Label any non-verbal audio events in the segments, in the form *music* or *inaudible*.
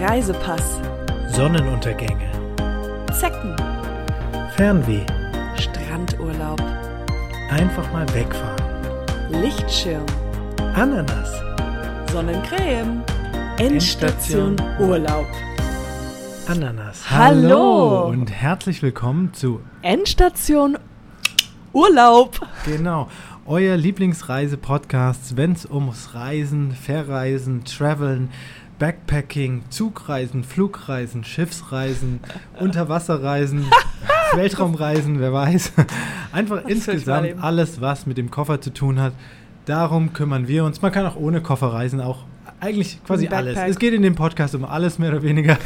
Reisepass, Sonnenuntergänge, Zecken, Fernweh, Strandurlaub, einfach mal wegfahren, Lichtschirm, Ananas, Sonnencreme, Endstation Urlaub. Ananas. Hallo. und herzlich willkommen zu Endstation Urlaub. genau. Euer Lieblingsreise-Podcast, wenn es ums Reisen, Verreisen, Traveln, Backpacking, Zugreisen, Flugreisen, Schiffsreisen, *laughs* Unterwasserreisen, *laughs* Weltraumreisen, wer weiß. *laughs* Einfach Das insgesamt alles, was mit dem Koffer zu tun hat. Darum kümmern wir uns. Man kann auch ohne Koffer reisen, auch eigentlich quasi alles. Es geht in dem Podcast um alles mehr oder weniger.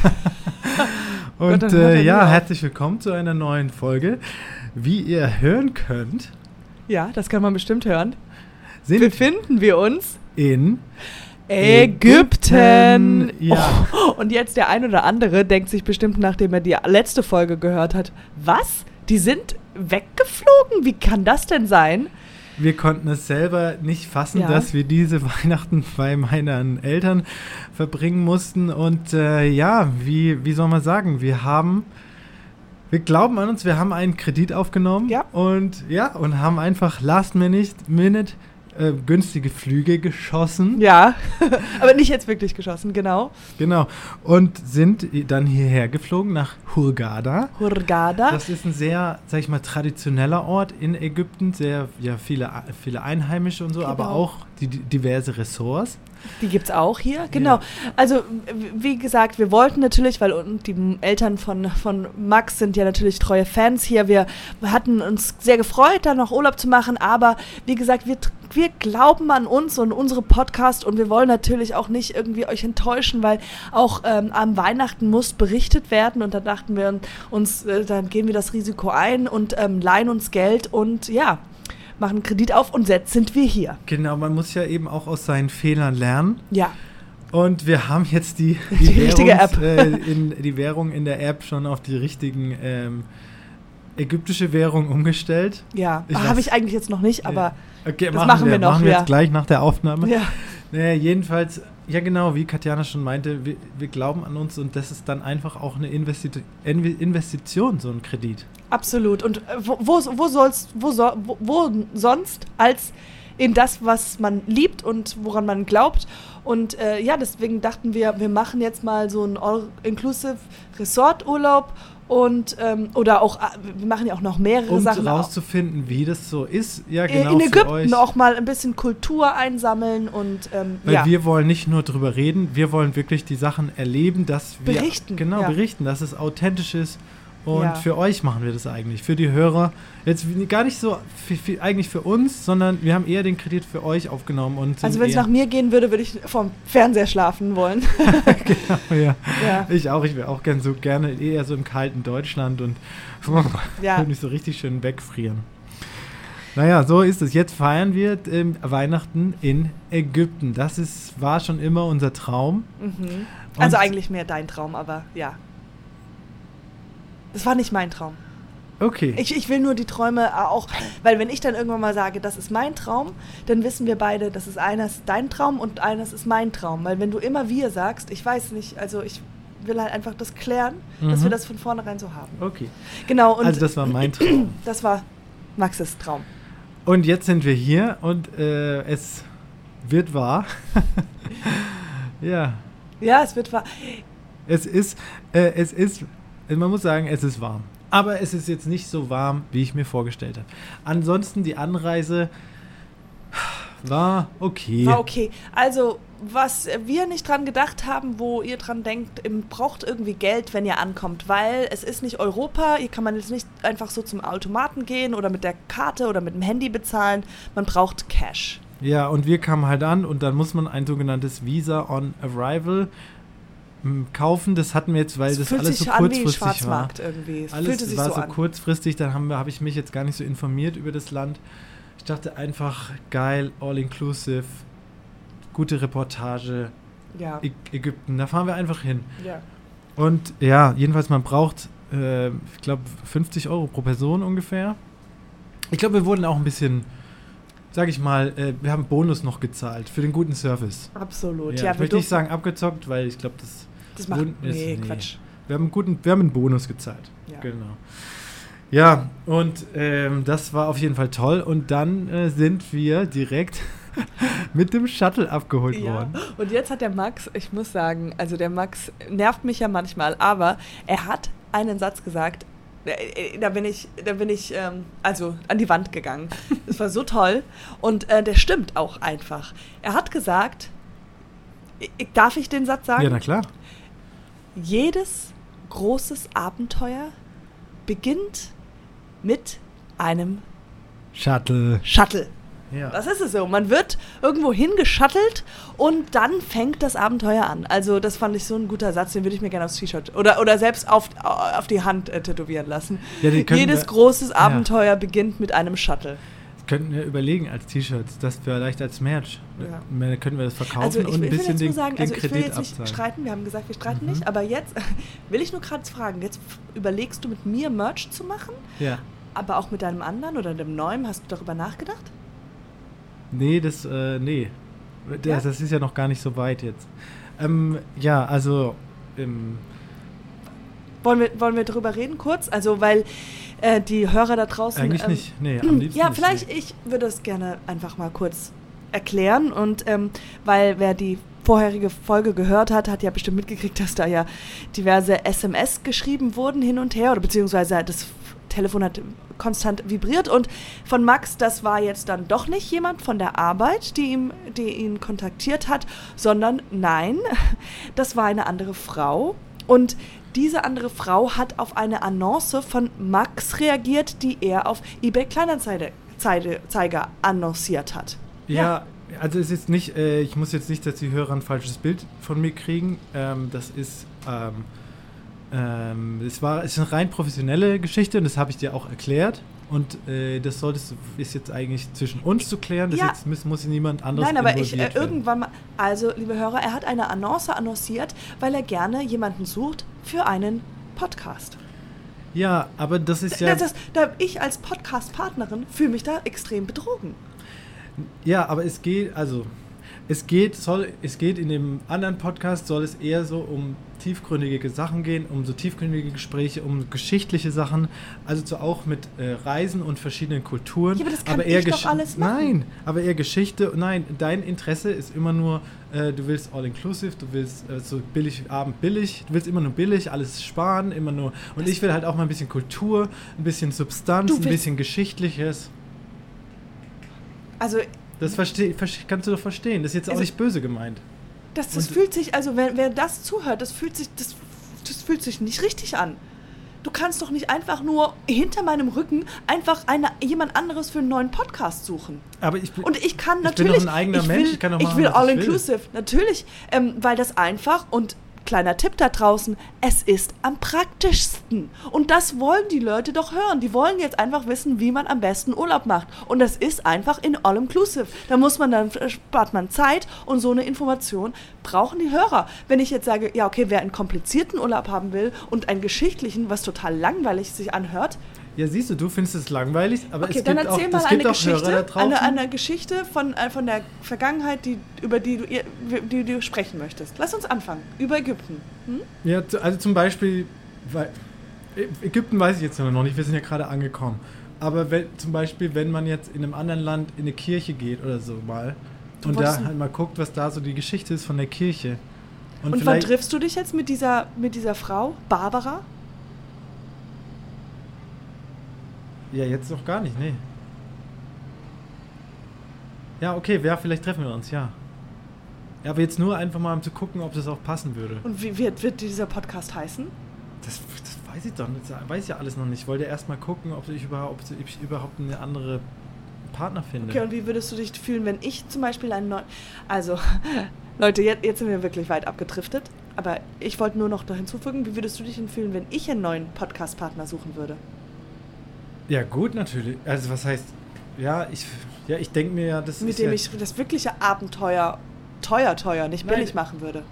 Gott, Und er äh, ja, herzlich willkommen zu einer neuen Folge. Wie ihr hören könnt, Ja, das kann man bestimmt hören. Befinden wir uns in Ägypten. Ja. Oh, und jetzt der ein oder andere denkt sich bestimmt, nachdem er die letzte Folge gehört hat, was? Die sind weggeflogen? Wie kann das denn sein? Wir konnten es selber nicht fassen, Ja. dass wir diese *laughs* Weihnachten bei meinen Eltern verbringen mussten. Und äh, ja, wie, wie soll man sagen, wir haben, wir glauben an uns, wir haben einen Kredit aufgenommen Ja. und ja, und haben einfach last minute, minute äh, günstige Flüge geschossen. Ja, *laughs* aber nicht jetzt wirklich geschossen, genau. Genau. Und sind dann hierher geflogen nach Hurghada. Hurghada. Das ist ein sehr, sag ich mal, traditioneller Ort in Ägypten. Sehr, ja, viele, viele Einheimische und so, aber Genau. auch die, die diverse Ressorts. Die gibt's auch hier, genau. Also, w- wie gesagt, wir wollten natürlich, weil die Eltern von, von Max sind ja natürlich treue Fans hier. Wir hatten uns sehr gefreut, da noch Urlaub zu machen, aber wie gesagt, wir, wir glauben an uns und unsere Podcast und wir wollen natürlich auch nicht irgendwie euch enttäuschen, weil auch ähm, am Weihnachten muss berichtet werden und da dachten wir uns, äh, dann gehen wir das Risiko ein und ähm, leihen uns Geld und ja, machen Kredit auf und jetzt sind wir hier. Genau, man muss ja eben auch aus seinen Fehlern lernen. Ja. Und wir haben jetzt die, *laughs* Die richtige Währungs- App. Äh, in, die Währung in der App schon auf die richtigen ähm, ägyptische Währung umgestellt. Ja, Ich habe ich eigentlich jetzt noch nicht, aber Okay, Das machen wir noch, Machen wir ja. jetzt gleich nach der Aufnahme. ja. Naja, jedenfalls, ja genau, wie Katjana schon meinte, wir, wir glauben an uns und das ist dann einfach auch eine Investi Inve- Investition, so ein Kredit. absolut. Und äh, wo, wo, wo soll's, wo, so, wo, wo sonst als in das, was man liebt und woran man glaubt. Und äh, ja, deswegen dachten wir, wir machen jetzt mal so einen All-Inclusive Resort-Urlaub und ähm, oder auch, äh, wir machen ja auch noch mehrere Um Sachen. auch. rauszufinden, wie das so ist, ja genau in Ägypten auch mal ein bisschen Kultur einsammeln und ähm, Weil ja. wir wollen nicht nur drüber reden, wir wollen wirklich die Sachen erleben, dass wir Berichten, genau ja. berichten, dass es authentisch ist. Und Ja. für euch machen wir das eigentlich, für die Hörer. Jetzt gar nicht so für, für, eigentlich für uns, sondern wir haben eher den Kredit für euch aufgenommen und also wenn es nach mir gehen würde, würde ich vom Fernseher schlafen wollen. *laughs* *laughs* genau, ja. ja. Ich auch, ich wäre auch gern so gerne eher so im kalten Deutschland und *laughs* Ja. würde mich so richtig schön wegfrieren. Naja, so ist es. Jetzt feiern wir ähm, Weihnachten in Ägypten. Das ist, war schon immer unser Traum. Mhm. Also eigentlich mehr dein Traum, aber ja. Das war nicht mein Traum. Okay. Ich, ich will nur die Träume auch, weil wenn ich dann irgendwann mal sage, das ist mein Traum, dann wissen wir beide, das ist eines dein Traum und eines ist mein Traum. Weil wenn du immer wir sagst, ich weiß nicht, also ich will halt einfach das klären, dass Mhm. wir das von vornherein so haben. okay. Genau, also das war mein Traum. *clears throat* das war Maxes Traum. Und jetzt sind wir hier und äh, es wird wahr. *laughs* ja, Ja, es wird wahr. es ist, äh, es ist, man muss sagen, es ist warm. Aber es ist jetzt nicht so warm, wie ich mir vorgestellt habe. Ansonsten die Anreise war okay. War okay. Also, was wir nicht dran gedacht haben, wo ihr dran denkt, ihr braucht irgendwie Geld, wenn ihr ankommt, weil es ist nicht Europa, hier kann man jetzt nicht einfach so zum Automaten gehen oder mit der Karte oder mit dem Handy bezahlen, man braucht Cash. Ja, und wir kamen halt an und dann muss man ein sogenanntes Visa on Arrival kaufen. Das hatten wir jetzt, weil das fühlt alles so kurzfristig war. Irgendwie. Es Alles war so, so, kurzfristig, dann habe hab ich mich jetzt gar nicht so informiert über das Land. Ich dachte einfach, geil, all inclusive, gute Reportage, Ja, Ä Ägypten, da fahren wir einfach hin. ja. Und ja, jedenfalls, man braucht, äh, ich glaube, 50 Euro pro Person ungefähr. Ich glaube, wir wurden auch ein bisschen, sag ich mal, äh, wir haben Bonus noch gezahlt für den guten Service. absolut. Ja, Ja, ich möchte nicht sagen abgezockt, weil ich glaube, das Das macht. Ist- nee, Quatsch. Wir haben, einen guten, wir haben einen Bonus gezahlt. Ja. Genau. Ja, und ähm, das war auf jeden Fall toll. Und dann äh, sind wir direkt *laughs* mit dem Shuttle abgeholt Ja, worden. und jetzt hat der Max, ich muss sagen, also der Max nervt mich ja manchmal, aber er hat einen Satz gesagt, da bin ich, da bin ich ähm, also an die Wand gegangen. Das war so toll und äh, der stimmt auch einfach. Er hat gesagt, ich, darf ich den Satz sagen? Ja, na klar. Jedes großes Abenteuer beginnt mit einem Shuttle. Shuttle. Ja. Das ist es so. Man wird irgendwo hingeschattelt und dann fängt das Abenteuer an. Also das fand ich so ein guter Satz, den würde ich mir gerne aufs T-Shirt oder, oder selbst auf, auf die Hand äh, tätowieren lassen. Ja, Jedes wir- großes ja. Abenteuer beginnt mit einem Shuttle. Könnten wir überlegen als T-Shirts, das vielleicht als Merch. Ja. Können wir das verkaufen Also ich, und ein ich will bisschen jetzt den, sagen, den also ich will Kredit jetzt nicht abzahlen. streiten, wir haben gesagt, wir streiten Mhm. nicht, aber jetzt *laughs* will ich nur gerade fragen, jetzt überlegst du mit mir Merch zu machen, Ja. aber auch mit deinem anderen oder dem neuen, hast du darüber nachgedacht? Nee, das, äh, nee. Das, Ja? das ist ja noch gar nicht so weit jetzt. Ähm, ja, also, ähm, Wollen wir, wollen wir darüber reden kurz? Also weil äh, die Hörer da draußen... eigentlich ähm, nicht. Nee, am *clears throat* liebsten Ja, nicht, vielleicht, nee. ich würde es gerne einfach mal kurz erklären und ähm, weil wer die vorherige Folge gehört hat, hat ja bestimmt mitgekriegt, dass da ja diverse SMS geschrieben wurden hin und her oder beziehungsweise das Telefon hat konstant vibriert und von Max, das war jetzt dann doch nicht jemand von der Arbeit, die, ihm, die ihn kontaktiert hat, sondern nein, *laughs* das war eine andere Frau und diese andere Frau hat auf eine Annonce von Max reagiert, die er auf eBay Kleinanzeiger Zeige- Zeiger annonciert hat. Ja, also es ist nicht, äh, ich muss jetzt nicht, dass die Hörer ein falsches Bild von mir kriegen. Ähm, das ist, ähm, ähm, es war, es ist eine rein professionelle Geschichte und das habe ich dir auch erklärt. Und äh, das solltest du, ist jetzt eigentlich zwischen uns zu klären. Das Ja. jetzt muss, muss niemand anderes Nein, aber ich äh, irgendwann mal, also liebe Hörer, er hat eine Annonce annonciert, weil er gerne jemanden sucht für einen Podcast. Ja, aber das ist ja. Das, das, da ich als Podcast-Partnerin fühle mich da extrem betrogen. Ja, aber es geht, also es geht, soll, es geht in dem anderen Podcast soll es eher so um tiefgründige Sachen gehen, um so tiefgründige Gespräche, um geschichtliche Sachen, also so auch mit äh, Reisen und verschiedenen Kulturen. Ja, aber das kann eher ich doch alles machen. Nein, aber eher Geschichte. Nein, dein Interesse ist immer nur, äh, du willst all inclusive, du willst äh, so billig Abend billig, du willst immer nur billig, alles sparen, immer nur. Und Das- ich will halt auch mal ein bisschen Kultur, ein bisschen Substanz, ein bisschen Geschichtliches. Also Das versteh, versteh, kannst du doch verstehen. Das ist jetzt auch Also- nicht böse gemeint. Das, das Und- fühlt sich, also wer, wer das zuhört, das fühlt sich, das, das fühlt sich nicht richtig an. Du kannst doch nicht einfach nur hinter meinem Rücken einfach eine, jemand anderes für einen neuen Podcast suchen. Aber ich bin, Und ich kann Ich bin doch natürlich. ein eigener ich Mensch, will, ich kann doch ich machen, will ich all will. inclusive, natürlich, ähm, weil das einfach und kleiner Tipp da draußen, es ist am praktischsten. Und das wollen die Leute doch hören. Die wollen jetzt einfach wissen, wie man am besten Urlaub macht. Und das ist einfach in all inclusive. Da muss man dann äh, spart man Zeit und so eine Information brauchen die Hörer. Wenn ich jetzt sage, ja okay, wer einen komplizierten Urlaub haben will und einen geschichtlichen, was total langweilig sich anhört, ja, siehst du, du findest es langweilig, aber Okay, es dann gibt auch, erzähl mal eine auch Hörer da Geschichte, eine, eine Geschichte von, äh, von der Vergangenheit, die, über die du, die du sprechen möchtest. Lass uns anfangen. Über Ägypten. Hm? ja, also zum Beispiel, weil, Ägypten weiß ich jetzt noch nicht, wir sind ja gerade angekommen. Aber wenn, zum Beispiel, wenn man jetzt in einem anderen Land in eine Kirche geht oder so mal Du und da halt mal guckt, was da so die Geschichte ist von der Kirche. Und, wann vielleicht- triffst du dich jetzt mit dieser, mit dieser Frau, Barbara? Ja, jetzt noch gar nicht, nee. Ja, okay, ja, vielleicht treffen wir uns, ja. Ja, aber jetzt nur einfach mal, um zu gucken, ob das auch passen würde. Und wie wird, wird dieser Podcast heißen? Das, das weiß ich doch nicht. Das weiß ich ja alles noch nicht. Ich wollte erst mal gucken, ob ich überhaupt, ob ich überhaupt eine andere Partner finde. Okay, und wie würdest du dich fühlen, wenn ich zum Beispiel einen neuen. Also, *laughs* Leute, jetzt, jetzt sind wir wirklich weit abgedriftet. Aber ich wollte nur noch da hinzufügen, wie würdest du dich denn fühlen, wenn ich einen neuen Podcast-Partner suchen würde? Ja, gut, natürlich. Also, was heißt. Ja, ich, ja, ich denke mir ja, das Mit ist dem ja, ich das wirkliche Abenteuer teuer, teuer, nicht Nein. billig machen würde.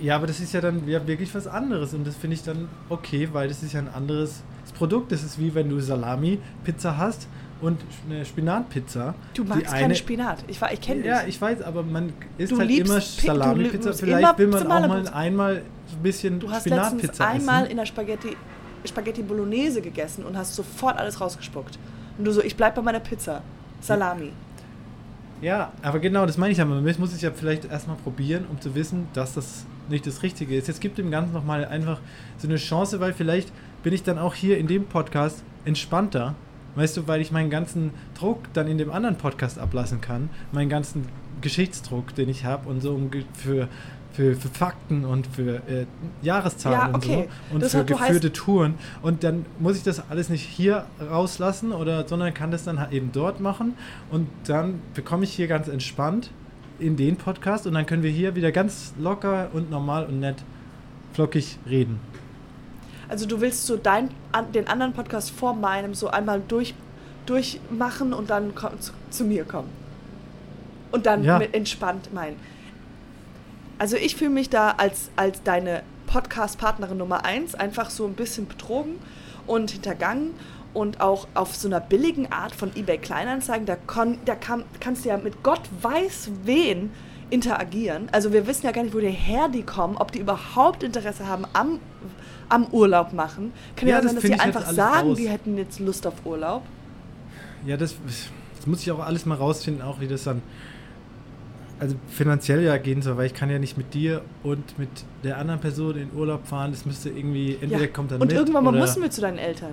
Ja, aber das ist ja dann ja wirklich was anderes und das finde ich dann okay, weil das ist ja ein anderes Produkt. Das ist wie wenn du Salami-Pizza hast und eine Spinatpizza. Du magst keine Spinat. Ich, ich kenne dich. Ja, ich weiß, aber man isst Du halt immer Salami-Pizza. Vielleicht immer will man auch mal einmal ein bisschen Du hast letztens Spinatpizza einmal essen. in der Spaghetti, Spaghetti Bolognese gegessen und hast sofort alles rausgespuckt. Und du so, ich bleib bei meiner Pizza. Salami. Ja, aber genau, das meine ich ja. Man muss es ja vielleicht erstmal probieren, um zu wissen, dass das nicht das Richtige ist. Jetzt gibt dem Ganzen nochmal einfach so eine Chance, weil vielleicht bin ich dann auch hier in dem Podcast entspannter. Weißt du, weil ich meinen ganzen Druck dann in dem anderen Podcast ablassen kann. Meinen ganzen Geschichtsdruck, den ich habe und so um für, für, für Fakten und für äh, Jahreszahlen Ja, und okay. so und für geführte Touren. Und dann muss ich das alles nicht hier rauslassen, oder, sondern kann das dann halt eben dort machen. Und dann bekomme ich hier ganz entspannt in den Podcast und dann können wir hier wieder ganz locker und normal und nett flockig reden. Also du willst so dein, an, den anderen Podcast vor meinem so einmal durch, durchmachen und dann komm, zu, zu mir kommen. Und dann Ja. mit entspannt meinen. Also ich fühle mich da als, als deine Podcast-Partnerin Nummer eins einfach so ein bisschen betrogen und hintergangen und auch auf so einer billigen Art von eBay Kleinanzeigen, da, kon, da kann, kannst du ja mit Gott weiß wen interagieren. Also wir wissen ja gar nicht, woher die kommen, ob die überhaupt Interesse haben am, am Urlaub machen. Kann ja, Ja, das sein, dass die jetzt einfach sagen, raus. die hätten jetzt Lust auf Urlaub. Ja, das, das muss ich auch alles mal rausfinden, auch wie das dann also finanziell ja gehen soll, weil ich kann ja nicht mit dir und mit der anderen Person in Urlaub fahren. Das müsste irgendwie, entweder Ja. kommt dann Und mit irgendwann mal müssen wir zu deinen Eltern.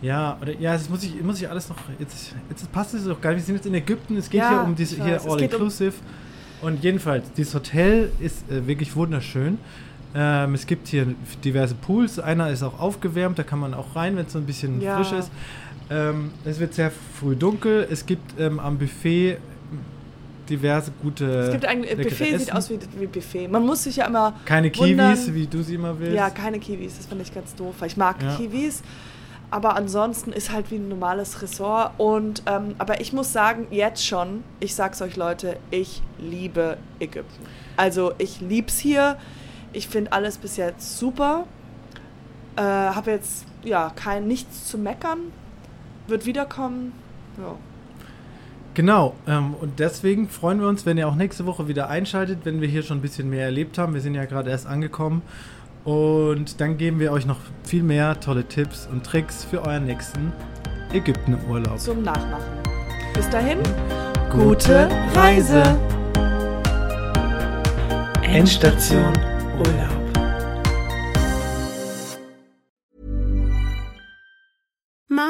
Ja, oder ja, das muss ich, muss ich alles noch. Jetzt, jetzt passt es doch gar nicht. Wir sind jetzt in Ägypten, es geht Ja, hier um diese ich hier All geht um- Inclusive. Und jedenfalls, dieses Hotel ist äh, wirklich wunderschön. Ähm, es gibt hier diverse Pools. Einer ist auch aufgewärmt, da kann man auch rein, wenn es so ein bisschen Ja. frisch ist. Ähm, es wird sehr früh dunkel. Es gibt ähm, am Buffet diverse gute. Es gibt ein leckere Buffet, sieht Essen. aus wie, wie Buffet. Man muss sich ja immer Keine wundern. Kiwis, wie du sie immer willst. Ja, keine Kiwis, das finde ich ganz doof, ich mag Ja. Kiwis. Aber ansonsten ist halt wie ein normales Ressort. Und, ähm, aber ich muss sagen, jetzt schon, ich sag's euch Leute, ich liebe Ägypten. Also ich lieb's hier. Ich finde alles bis jetzt super. Äh, habe jetzt ja kein nichts zu meckern. Wird wiederkommen. Ja. Genau, ähm, und deswegen freuen wir uns, wenn ihr auch nächste Woche wieder einschaltet, wenn wir hier schon ein bisschen mehr erlebt haben. Wir sind ja gerade erst angekommen. Und dann geben wir euch noch viel mehr tolle Tipps und Tricks für euren nächsten Ägypten-Urlaub. Zum Nachmachen. Bis dahin, Gute Reise. Endstation Urlaub.